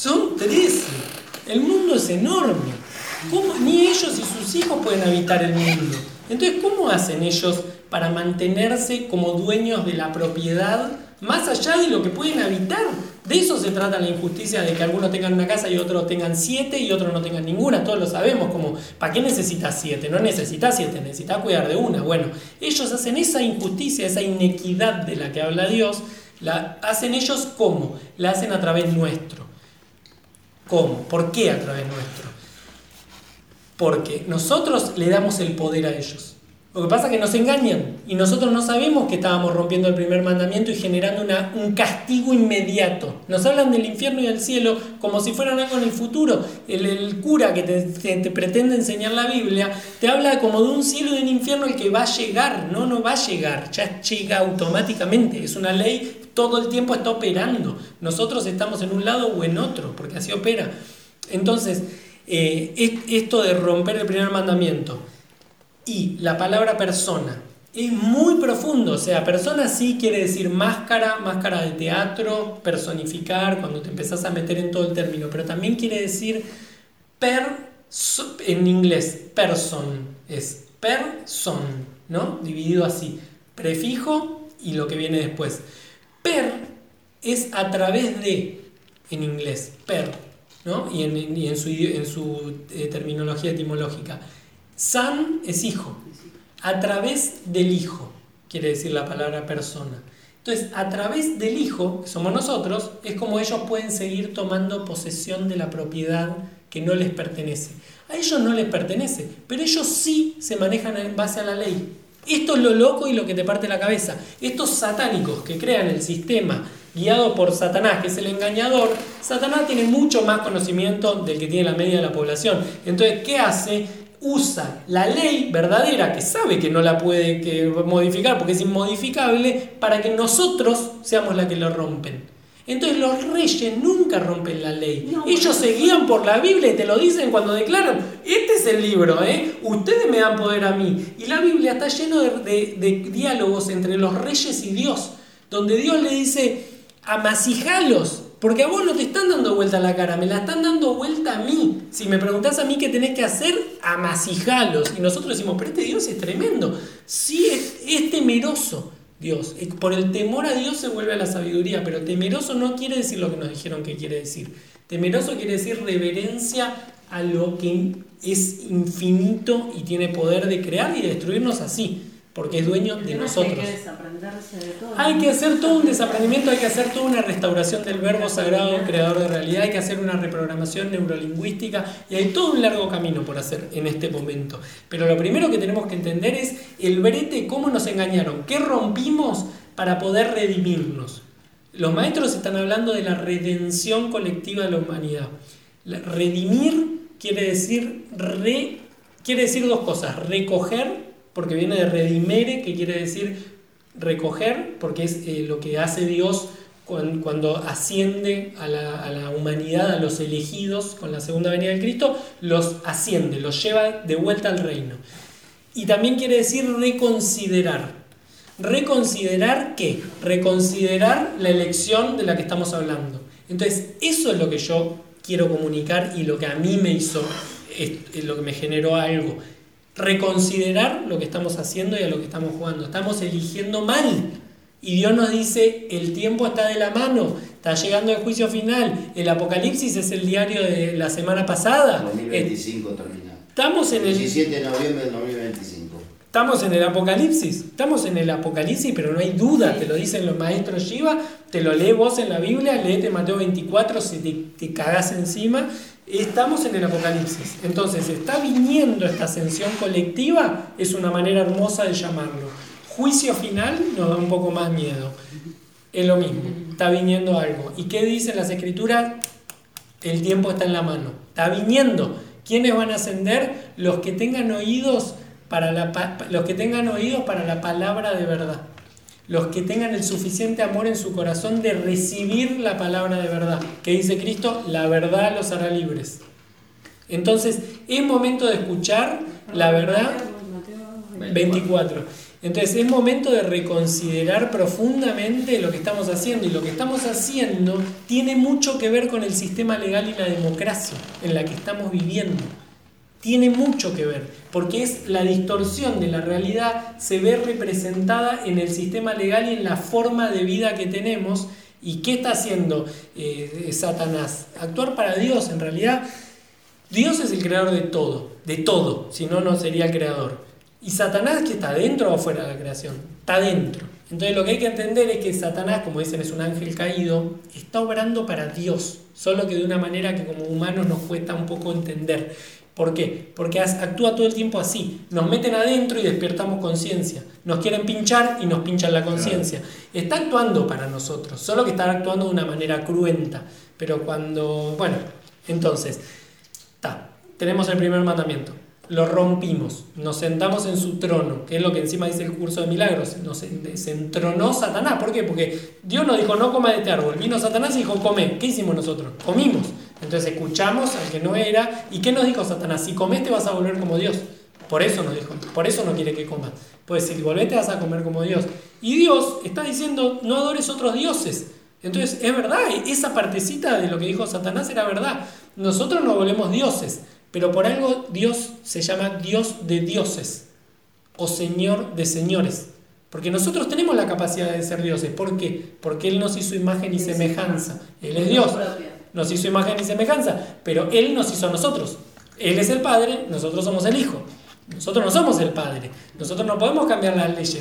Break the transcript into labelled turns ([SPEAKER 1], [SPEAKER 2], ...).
[SPEAKER 1] Son 13. El mundo es enorme. Ni ellos y sus hijos pueden habitar el mundo. Entonces, ¿cómo hacen ellos para mantenerse como dueños de la propiedad más allá de lo que pueden habitar? De eso se trata la injusticia de que algunos tengan una casa y otros tengan siete y otros no tengan ninguna. Todos lo sabemos, como, ¿para qué necesitas siete? No necesitas siete, necesitas cuidar de una. Bueno, ellos hacen esa injusticia, esa inequidad de la que habla Dios, la hacen ellos cómo? La hacen a través nuestro. ¿Cómo? ¿Por qué a través nuestro? Porque nosotros le damos el poder a ellos. Lo que pasa es que nos engañan y nosotros no sabemos que estábamos rompiendo el primer mandamiento y generando una, un castigo inmediato. Nos hablan del infierno y del cielo como si fueran algo en el futuro. El, cura que te, pretende enseñar la Biblia te habla como de un cielo y de un infierno el que va a llegar. No, no va a llegar, ya llega automáticamente. Es una ley, todo el tiempo está operando. Nosotros estamos en un lado o en otro, porque así opera. Entonces, eh, esto de romper el primer mandamiento y la palabra persona es muy profundo, o sea, persona sí quiere decir máscara, máscara de teatro, personificar, cuando te empezás a meter en todo el término, pero también quiere decir per, en inglés, person, es person, ¿no? Dividido así, prefijo y lo que viene después. Per es a través de, en inglés, per, ¿no? Y en, su, en su eh, terminología etimológica. San es hijo. A través del hijo, quiere decir la palabra persona. Entonces, a través del hijo, que somos nosotros, es como ellos pueden seguir tomando posesión de la propiedad que no les pertenece. A ellos no les pertenece, pero ellos sí se manejan en base a la ley. Esto es lo loco y lo que te parte la cabeza. Estos satánicos que crean el sistema guiado por Satanás, que es el engañador, Satanás tiene mucho más conocimiento del que tiene la media de la población. Entonces, ¿qué hace? Usa la ley verdadera, que sabe que no la puede modificar porque es inmodificable, para que nosotros seamos la que lo rompen. Entonces los reyes nunca rompen la ley. Ellos se guían por la Biblia y te lo dicen cuando declaran, este es el libro, ¿eh? ustedes me dan poder a mí. Y la Biblia está lleno de, de diálogos entre los reyes y Dios, donde Dios le dice, amasijalos, porque a vos no te están dando vuelta la cara, me la están dando vuelta a mí. Si me preguntás a mí qué tenés que hacer, amasijalos. Y nosotros decimos, pero este Dios es tremendo. Sí, es, temeroso Dios. Por el temor a Dios se vuelve a la sabiduría, pero temeroso no quiere decir lo que nos dijeron que quiere decir. Temeroso quiere decir reverencia a lo que es infinito y tiene poder de crear y destruirnos así porque es dueño de nosotros. Hay que desaprenderse de todo. Hay que hacer todo un desaprendimiento, hay que hacer toda una restauración del verbo sagrado, creador de realidad, hay que hacer una reprogramación neurolingüística y hay todo un largo camino por hacer en este momento. Pero lo primero que tenemos que entender es el brete, cómo nos engañaron, qué rompimos para poder redimirnos. Los maestros están hablando de la redención colectiva de la humanidad. redimir quiere decir re, quiere decir dos cosas, recoger porque viene de redimere, que quiere decir recoger, porque es eh, lo que hace Dios cuando, asciende a la, humanidad, a los elegidos con la segunda venida de Cristo, los asciende, los lleva de vuelta al reino. Y también quiere decir reconsiderar. ¿Reconsiderar qué? Reconsiderar la elección de la que estamos hablando. Entonces, eso es lo que yo quiero comunicar y lo que a mí me hizo, lo que me generó algo reconsiderar lo que estamos haciendo y a lo que estamos jugando. Estamos eligiendo mal. Y Dios nos dice, el tiempo está de la mano, está llegando el juicio final. El Apocalipsis es el diario de la semana pasada.
[SPEAKER 2] 2025 termina.
[SPEAKER 1] Estamos en el
[SPEAKER 2] 17 de noviembre de 2025.
[SPEAKER 1] Estamos en el Apocalipsis, estamos en el Apocalipsis, pero no hay duda, te lo dicen los maestros Shiva, te lo lees vos en la Biblia, leete Mateo 24, si te, te cagás encima, Estamos en el Apocalipsis. Entonces, está viniendo esta ascensión colectiva, es una manera hermosa de llamarlo. Juicio final nos da un poco más miedo. Es lo mismo, está viniendo algo. ¿Y qué dicen las escrituras? El tiempo está en la mano. Está viniendo. ¿Quiénes van a ascender? Los que tengan oídos para la, los que tengan oídos para la palabra de verdad los que tengan el suficiente amor en su corazón de recibir la palabra de verdad. Que dice Cristo, la verdad los hará libres. Entonces, es momento de escuchar la verdad. 24. Entonces es momento de reconsiderar profundamente lo que estamos haciendo y lo que estamos haciendo tiene mucho que ver con el sistema legal y la democracia en la que estamos viviendo. Tiene mucho que ver, porque es la distorsión de la realidad se ve representada en el sistema legal y en la forma de vida que tenemos. ¿Y qué está haciendo eh, Satanás? Actuar para Dios, en realidad. Dios es el creador de todo, de todo, si no, no sería el creador. ¿Y Satanás que está dentro o fuera de la creación? Está dentro. Entonces lo que hay que entender es que Satanás, como dicen, es un ángel caído, está obrando para Dios, solo que de una manera que como humanos nos cuesta un poco entender. ¿Por qué? Porque actúa todo el tiempo así. Nos meten adentro y despertamos conciencia. Nos quieren pinchar y nos pinchan la conciencia. Está actuando para nosotros, solo que está actuando de una manera cruenta. Pero cuando, bueno, entonces, está, tenemos el primer mandamiento lo rompimos, nos sentamos en su trono, que es lo que encima dice el curso de milagros, nos, se entronó Satanás, ¿por qué? Porque Dios nos dijo no coma de este árbol, vino Satanás y dijo come, ¿qué hicimos nosotros? Comimos, entonces escuchamos al que no era, ¿y qué nos dijo Satanás? Si comes te vas a volver como Dios, por eso nos dijo, por eso no quiere que comas, pues si volvés te vas a comer como Dios, y Dios está diciendo no adores otros dioses, entonces es verdad, esa partecita de lo que dijo Satanás era verdad, nosotros nos volvemos dioses, pero por algo Dios se llama Dios de dioses o Señor de señores. Porque nosotros tenemos la capacidad de ser dioses. ¿Por qué? Porque Él nos hizo imagen y semejanza. Él es Dios. Nos hizo imagen y semejanza. Pero Él nos hizo a nosotros. Él es el Padre, nosotros somos el Hijo. Nosotros no somos el Padre. Nosotros no podemos cambiar las leyes.